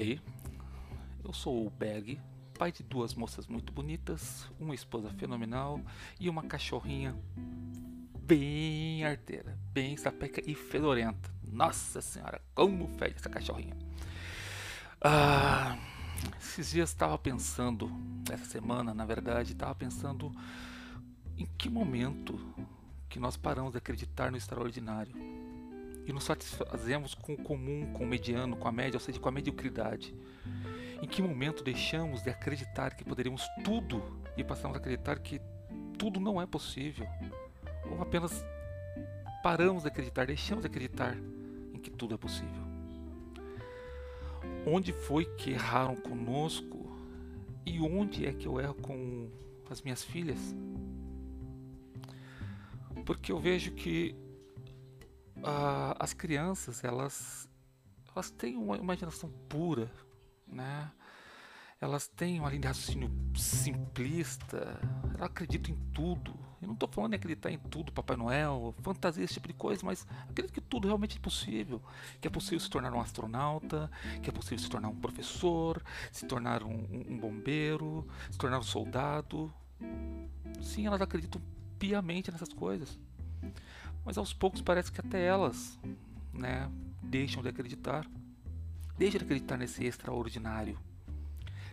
Ei, eu sou o Berg, pai de duas moças muito bonitas, uma esposa fenomenal e uma cachorrinha bem arteira, bem sapeca e fedorenta. Nossa senhora, como fede essa cachorrinha. Ah, esses dias estava pensando, essa semana na verdade, estava pensando em que momento que nós paramos de acreditar no extraordinário e nos satisfazemos com o comum, com o mediano, com a média, ou seja, com a mediocridade. Em que momento deixamos de acreditar que poderíamos tudo e passamos a acreditar que tudo não é possível? Ou apenas paramos de acreditar, deixamos de acreditar em que tudo é possível? Onde foi que erraram conosco e onde é que eu erro com as minhas filhas? Porque eu vejo que uh, as crianças elas elas têm uma imaginação pura, né? Elas têm linha de raciocínio simplista, elas acreditam em tudo. Eu não estou falando em acreditar em tudo, Papai Noel, fantasia, esse tipo de coisa, mas acredito que tudo realmente é possível. Que é possível se tornar um astronauta, que é possível se tornar um professor, se tornar um, um bombeiro, se tornar um soldado. Sim, elas acreditam piamente nessas coisas. Mas aos poucos parece que até elas, né, deixam de acreditar. Deixam de acreditar nesse extraordinário.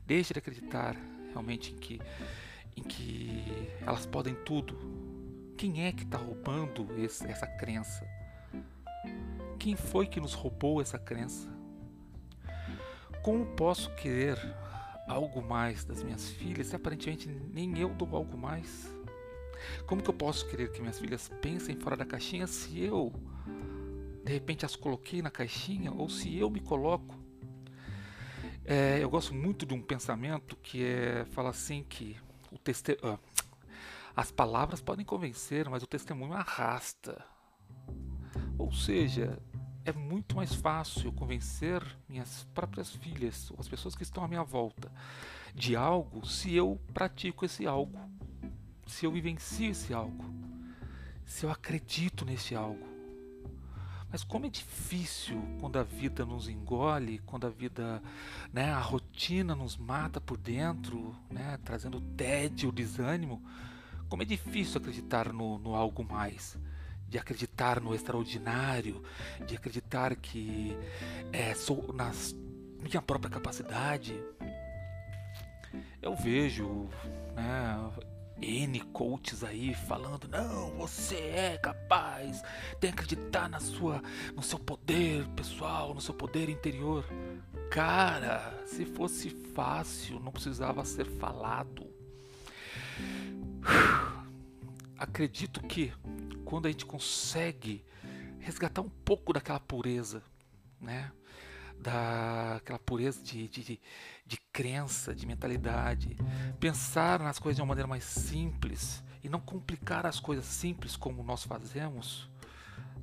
Deixam de acreditar realmente em que, em que elas podem tudo. Quem é que está roubando esse, essa crença? Quem foi que nos roubou essa crença? Como posso querer algo mais das minhas filhas se aparentemente nem eu dou algo mais? Como que eu posso querer que minhas filhas pensem fora da caixinha se eu, de repente, as coloquei na caixinha ou se eu me coloco? É, eu gosto muito de um pensamento que é fala assim que o teste, ah, as palavras podem convencer, mas o testemunho arrasta. Ou seja, é muito mais fácil convencer minhas próprias filhas ou as pessoas que estão à minha volta de algo se eu pratico esse algo se eu vivencio esse algo, se eu acredito nesse algo. Mas como é difícil quando a vida nos engole, quando a vida, né, a rotina nos mata por dentro, né, trazendo tédio, desânimo. Como é difícil acreditar no, no algo mais, de acreditar no extraordinário, de acreditar que é, sou na minha própria capacidade. Eu vejo, né, N coaches aí falando: "Não, você é capaz. Tem que acreditar na sua no seu poder pessoal, no seu poder interior". Cara, se fosse fácil, não precisava ser falado. Acredito que quando a gente consegue resgatar um pouco daquela pureza, né? Daquela pureza de, de, de crença, de mentalidade, pensar nas coisas de uma maneira mais simples e não complicar as coisas simples como nós fazemos,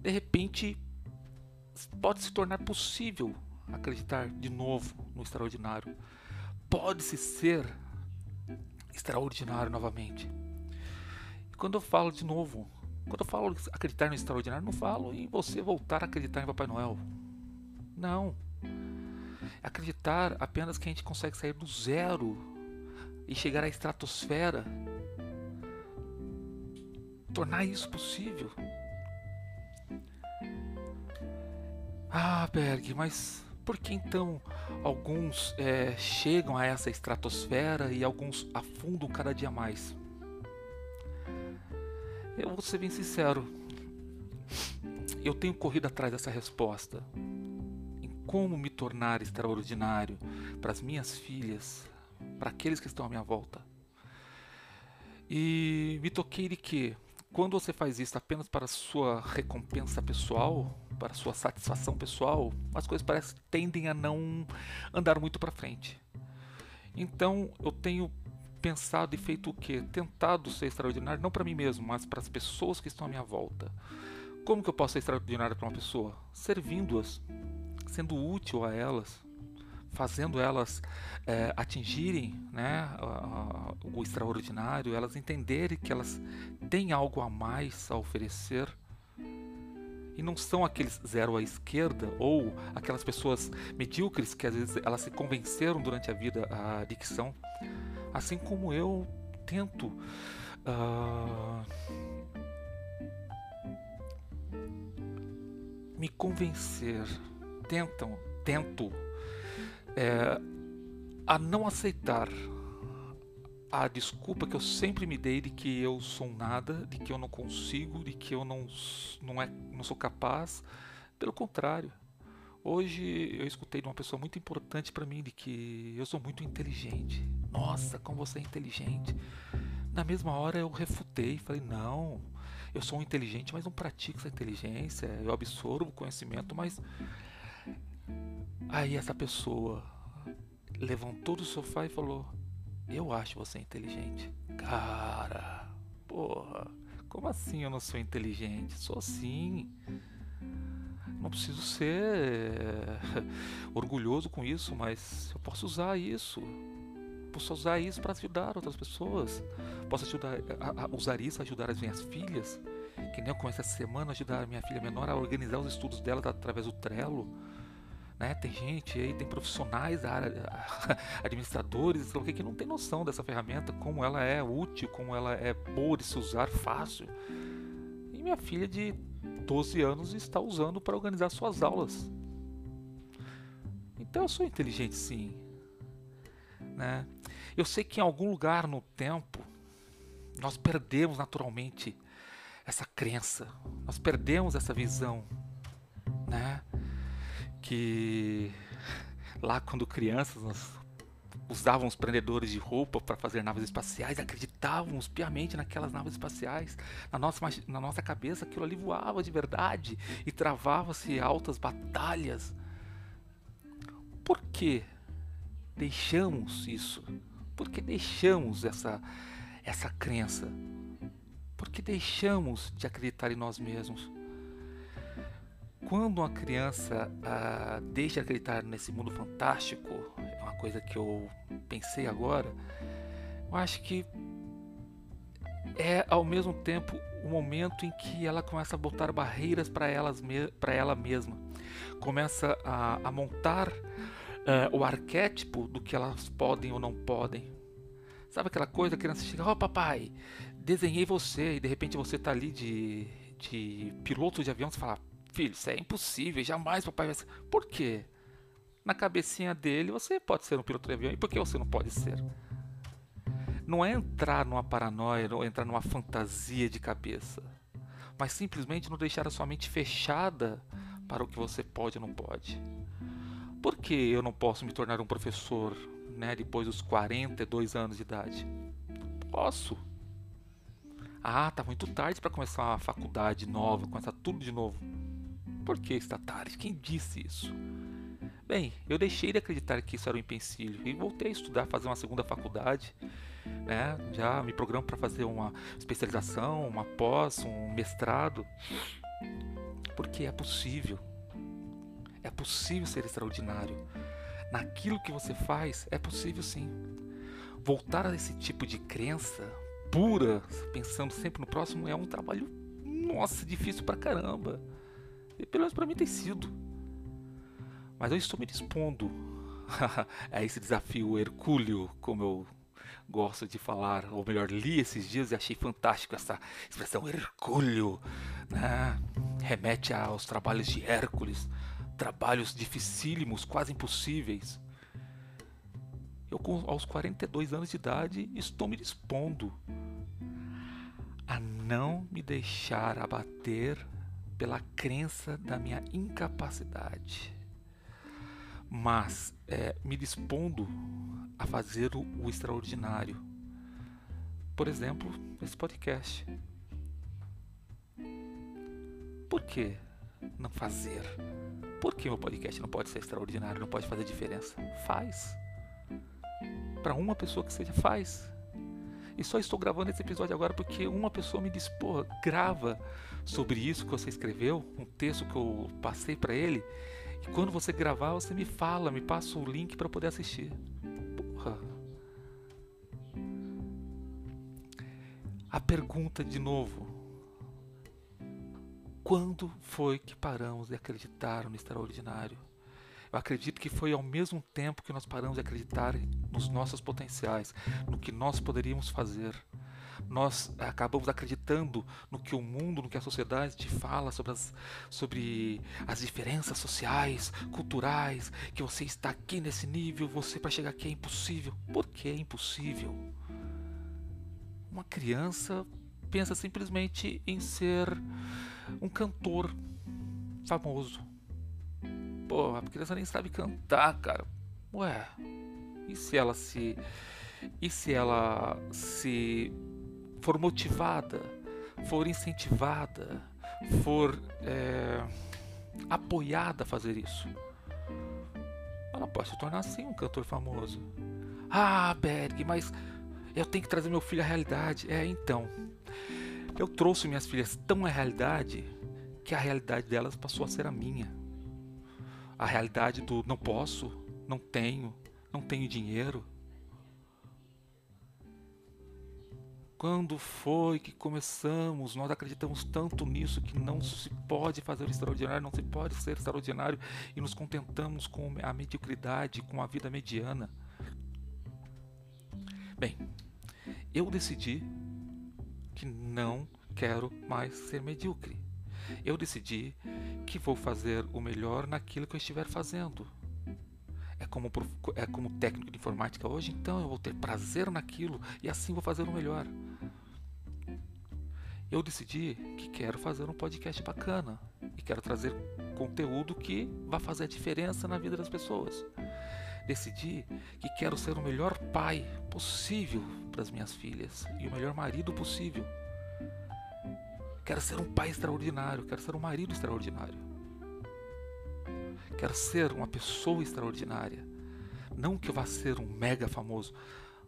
de repente pode se tornar possível acreditar de novo no extraordinário. Pode-se ser extraordinário novamente. E quando eu falo de novo, quando eu falo acreditar no extraordinário, não falo em você voltar a acreditar em Papai Noel. Não. Acreditar apenas que a gente consegue sair do zero e chegar à estratosfera. Tornar isso possível. Ah, Berg, mas por que então alguns é, chegam a essa estratosfera e alguns afundam cada dia mais? Eu vou ser bem sincero. Eu tenho corrido atrás dessa resposta como me tornar extraordinário para as minhas filhas, para aqueles que estão à minha volta. E me toquei de que quando você faz isso apenas para sua recompensa pessoal, para sua satisfação pessoal, as coisas parecem tendem a não andar muito para frente. Então eu tenho pensado e feito o que? Tentado ser extraordinário não para mim mesmo, mas para as pessoas que estão à minha volta. Como que eu posso ser extraordinário para uma pessoa? Servindo-as, sendo útil a elas, fazendo elas é, atingirem né, o extraordinário, elas entenderem que elas têm algo a mais a oferecer. E não são aqueles zero à esquerda ou aquelas pessoas medíocres que às vezes elas se convenceram durante a vida a dicção. Assim como eu tento uh, me convencer, tentam, tento é, a não aceitar a desculpa que eu sempre me dei de que eu sou nada, de que eu não consigo, de que eu não, não, é, não sou capaz. Pelo contrário, hoje eu escutei de uma pessoa muito importante para mim de que eu sou muito inteligente. Nossa, como você é inteligente. Na mesma hora eu refutei, falei: não, eu sou inteligente, mas não pratico essa inteligência. Eu absorvo conhecimento, mas. Aí essa pessoa levantou do sofá e falou: eu acho você inteligente. Cara, porra, como assim eu não sou inteligente? Sou sim. Não preciso ser orgulhoso com isso, mas eu posso usar isso. Posso usar isso para ajudar outras pessoas. Posso ajudar, a, a usar isso para ajudar as minhas filhas. Que nem eu comecei essa semana ajudar a minha filha menor a organizar os estudos dela através do Trello. Né? Tem gente aí, tem profissionais da área, administradores, que não tem noção dessa ferramenta, como ela é útil, como ela é boa de se usar fácil. E minha filha de 12 anos está usando para organizar suas aulas. Então eu sou inteligente sim. Né? Eu sei que em algum lugar no tempo nós perdemos naturalmente essa crença, nós perdemos essa visão, né? Que lá quando crianças nós usávamos prendedores de roupa para fazer naves espaciais, acreditávamos piamente naquelas naves espaciais. Na nossa, na nossa cabeça aquilo ali voava de verdade e travava-se altas batalhas. Por que deixamos isso? Por que deixamos essa, essa crença? Por que deixamos de acreditar em nós mesmos? Quando uma criança ah, deixa de acreditar nesse mundo fantástico, é uma coisa que eu pensei agora, eu acho que é ao mesmo tempo o momento em que ela começa a botar barreiras para ela mesma, começa a, a montar uh, o arquétipo do que elas podem ou não podem. Sabe aquela coisa, a criança chega, ó oh, papai, desenhei você, e de repente você tá ali de, de piloto de avião, você fala, Filho, isso é impossível, jamais papai vai ser. Por quê? Na cabecinha dele você pode ser um piloto de avião e por que você não pode ser? Não é entrar numa paranoia ou entrar numa fantasia de cabeça, mas simplesmente não deixar a sua mente fechada para o que você pode ou não pode. Por que eu não posso me tornar um professor né, depois dos 42 anos de idade? Posso. Ah, tá muito tarde para começar uma faculdade nova, começar tudo de novo. Por que está tarde? Quem disse isso? Bem, eu deixei de acreditar que isso era um empecilho e voltei a estudar, fazer uma segunda faculdade. Né? Já me programo para fazer uma especialização, uma pós, um mestrado. Porque é possível. É possível ser extraordinário. Naquilo que você faz, é possível sim. Voltar a esse tipo de crença pura, pensando sempre no próximo, é um trabalho, nossa, difícil pra caramba. E pelo menos para mim tem sido. Mas eu estou me dispondo a esse desafio hercúleo, como eu gosto de falar, ou melhor, li esses dias e achei fantástico essa expressão hercúleo, né? Remete aos trabalhos de Hércules, trabalhos dificílimos, quase impossíveis. Eu, aos 42 anos de idade, estou me dispondo a não me deixar abater pela crença da minha incapacidade, mas é, me dispondo a fazer o, o extraordinário. Por exemplo, esse podcast. Por que não fazer? Por que meu podcast não pode ser extraordinário, não pode fazer diferença? Faz. Para uma pessoa que seja, faz. E só estou gravando esse episódio agora porque uma pessoa me disse: porra, grava sobre isso que você escreveu, um texto que eu passei para ele. E quando você gravar, você me fala, me passa o link para poder assistir. Porra. A pergunta de novo: Quando foi que paramos de acreditar no extraordinário? Eu acredito que foi ao mesmo tempo que nós paramos de acreditar nos nossos potenciais, no que nós poderíamos fazer. Nós acabamos acreditando no que o mundo, no que a sociedade te fala sobre as, sobre as diferenças sociais, culturais, que você está aqui nesse nível, você para chegar aqui é impossível. Por que é impossível? Uma criança pensa simplesmente em ser um cantor famoso. Pô, a criança nem sabe cantar, cara. Ué, e se ela se. E se ela se for motivada, for incentivada, for é, apoiada a fazer isso? Ela pode se tornar assim um cantor famoso. Ah, Berg, mas eu tenho que trazer meu filho à realidade. É, então. Eu trouxe minhas filhas tão à realidade que a realidade delas passou a ser a minha. A realidade do não posso, não tenho, não tenho dinheiro. Quando foi que começamos? Nós acreditamos tanto nisso que não se pode fazer o extraordinário, não se pode ser extraordinário e nos contentamos com a mediocridade, com a vida mediana. Bem, eu decidi que não quero mais ser medíocre. Eu decidi que vou fazer o melhor naquilo que eu estiver fazendo. Como, é como técnico de informática hoje, então eu vou ter prazer naquilo e assim vou fazer o melhor. Eu decidi que quero fazer um podcast bacana e quero trazer conteúdo que vá fazer a diferença na vida das pessoas. Decidi que quero ser o melhor pai possível para as minhas filhas e o melhor marido possível. Quero ser um pai extraordinário, quero ser um marido extraordinário. Quero ser uma pessoa extraordinária. Não que eu vá ser um mega famoso,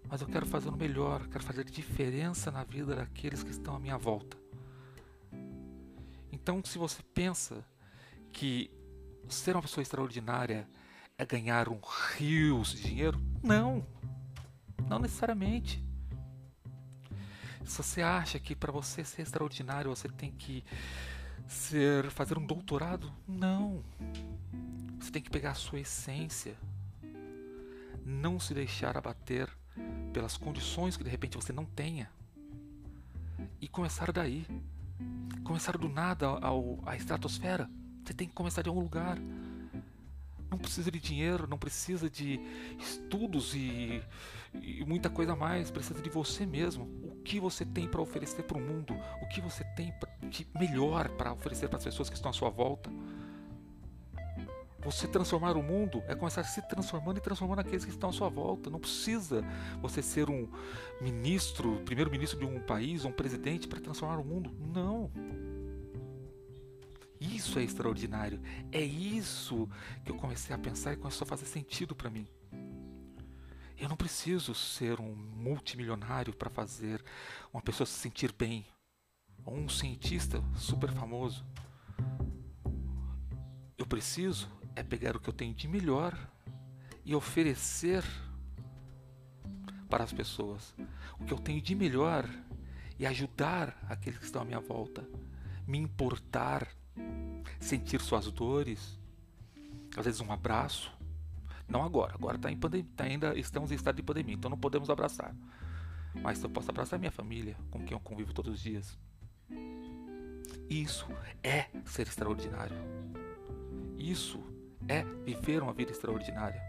mas eu quero fazer o melhor, quero fazer diferença na vida daqueles que estão à minha volta. Então, se você pensa que ser uma pessoa extraordinária é ganhar um rios de dinheiro? Não, não necessariamente. Se você acha que para você ser extraordinário você tem que ser fazer um doutorado, não. Tem que pegar a sua essência, não se deixar abater pelas condições que de repente você não tenha e começar daí. Começar do nada ao, à estratosfera. Você tem que começar de algum lugar. Não precisa de dinheiro, não precisa de estudos e, e muita coisa mais. Precisa de você mesmo. O que você tem para oferecer para o mundo? O que você tem de melhor para oferecer para as pessoas que estão à sua volta? Você transformar o mundo é começar se transformando e transformando aqueles que estão à sua volta. Não precisa você ser um ministro, primeiro-ministro de um país, um presidente para transformar o mundo. Não. Isso é extraordinário. É isso que eu comecei a pensar e começou a fazer sentido para mim. Eu não preciso ser um multimilionário para fazer uma pessoa se sentir bem, ou um cientista super famoso. Eu preciso é pegar o que eu tenho de melhor e oferecer para as pessoas o que eu tenho de melhor e ajudar aqueles que estão à minha volta, me importar sentir suas dores, às vezes um abraço. Não agora, agora tá em pandemia, tá ainda estamos em estado de pandemia, então não podemos abraçar. Mas eu posso abraçar minha família, com quem eu convivo todos os dias. Isso é ser extraordinário. Isso é viver uma vida extraordinária.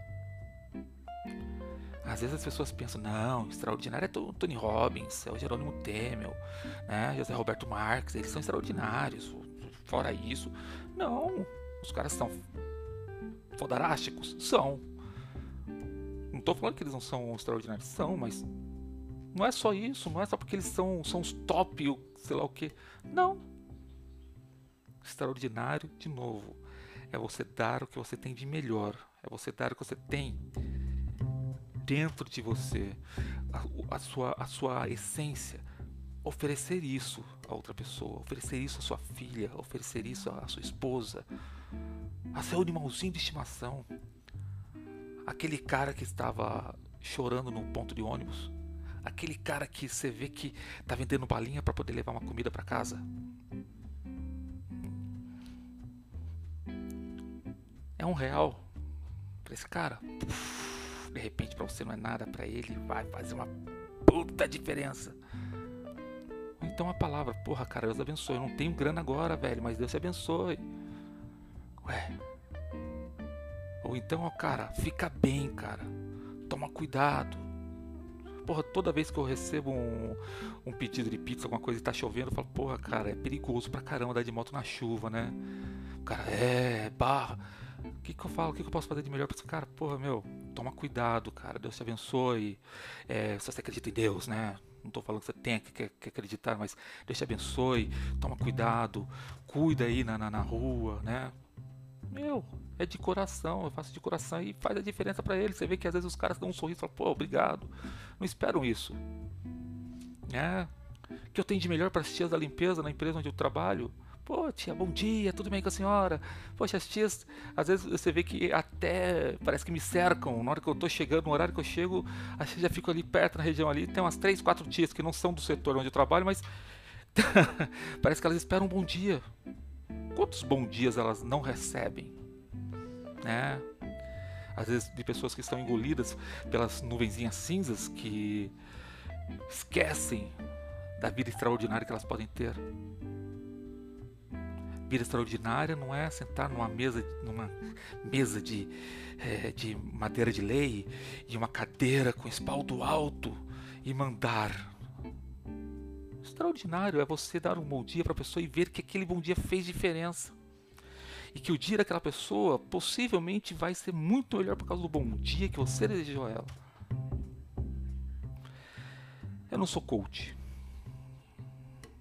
Às vezes as pessoas pensam, não, extraordinário é Tony Robbins, é o Jerônimo Temel, né, José Roberto Marques, eles são extraordinários. Fora isso, não, os caras são fodarásticos? São. Não estou falando que eles não são extraordinários, são, mas não é só isso, não é só porque eles são, são os top, sei lá o que. Não. Extraordinário, de novo, é você dar o que você tem de melhor, é você dar o que você tem dentro de você, a, a, sua, a sua essência, oferecer isso a outra pessoa, oferecer isso à sua filha, oferecer isso à sua esposa, a seu animalzinho de estimação, aquele cara que estava chorando no ponto de ônibus, aquele cara que você vê que está vendendo balinha para poder levar uma comida para casa. Um real para esse cara, de repente para você não é nada, para ele vai fazer uma puta diferença. Ou então a palavra, porra, cara, Deus abençoe. Eu não tenho grana agora, velho, mas Deus te abençoe. Ué. Ou então, ó, cara, fica bem, cara. Toma cuidado. Porra, toda vez que eu recebo um, um pedido de pizza, alguma coisa e tá chovendo, eu falo, porra, cara, é perigoso pra caramba andar de moto na chuva, né? O cara, é, barra. O que, que eu falo? O que, que eu posso fazer de melhor pra esse cara? Porra, meu, toma cuidado, cara. Deus te abençoe. É, se você acredita em Deus, né? Não estou falando que você tem que, que, acreditar, mas Deus te abençoe. Toma cuidado. Cuida aí na, na, na rua, né? Meu, é de coração, eu faço de coração e faz a diferença para eles. Você vê que às vezes os caras dão um sorriso e falam, pô, obrigado. Não esperam isso. É. que eu tenho de melhor para as tias da limpeza na empresa onde eu trabalho? Pô, tia, bom dia, tudo bem com a senhora? Poxa, as tias, às vezes você vê que até parece que me cercam. Na hora que eu tô chegando, no horário que eu chego, as tias já ficam ali perto na região ali. Tem umas três, quatro tias que não são do setor onde eu trabalho, mas parece que elas esperam um bom dia. Quantos bons dias elas não recebem? Né? Às vezes de pessoas que estão engolidas pelas nuvenzinhas cinzas que esquecem da vida extraordinária que elas podem ter. Vida extraordinária não é sentar numa mesa, numa mesa de, é, de madeira de lei e uma cadeira com espaldo alto e mandar. Extraordinário é você dar um bom dia para a pessoa e ver que aquele bom dia fez diferença. E que o dia daquela pessoa possivelmente vai ser muito melhor por causa do bom dia que você desejou a ela. Eu não sou coach.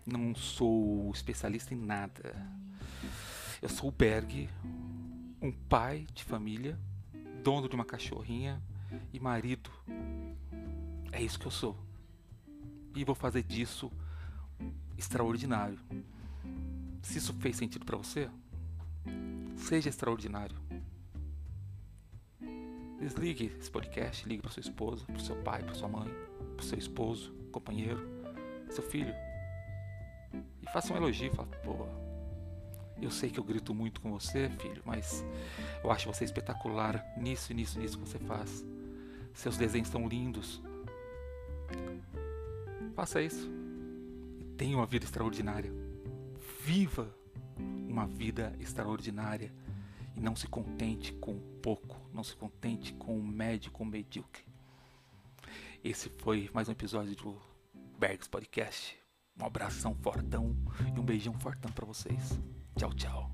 Não sou especialista em nada eu sou o Berg, um pai de família, dono de uma cachorrinha e marido. É isso que eu sou. E vou fazer disso extraordinário. Se isso fez sentido para você, seja extraordinário. Desligue esse podcast, ligue para sua esposa, para seu pai, para sua mãe, para seu esposo, companheiro, seu filho. E faça um elogio, fala, pô, eu sei que eu grito muito com você, filho, mas eu acho você espetacular nisso, nisso, nisso que você faz. Seus desenhos são lindos. Faça isso. Tenha uma vida extraordinária. Viva uma vida extraordinária. E não se contente com pouco. Não se contente com o médio, com o medíocre. Esse foi mais um episódio do Bergs Podcast. Um abração fortão e um beijão fortão para vocês. Tchau, tchau.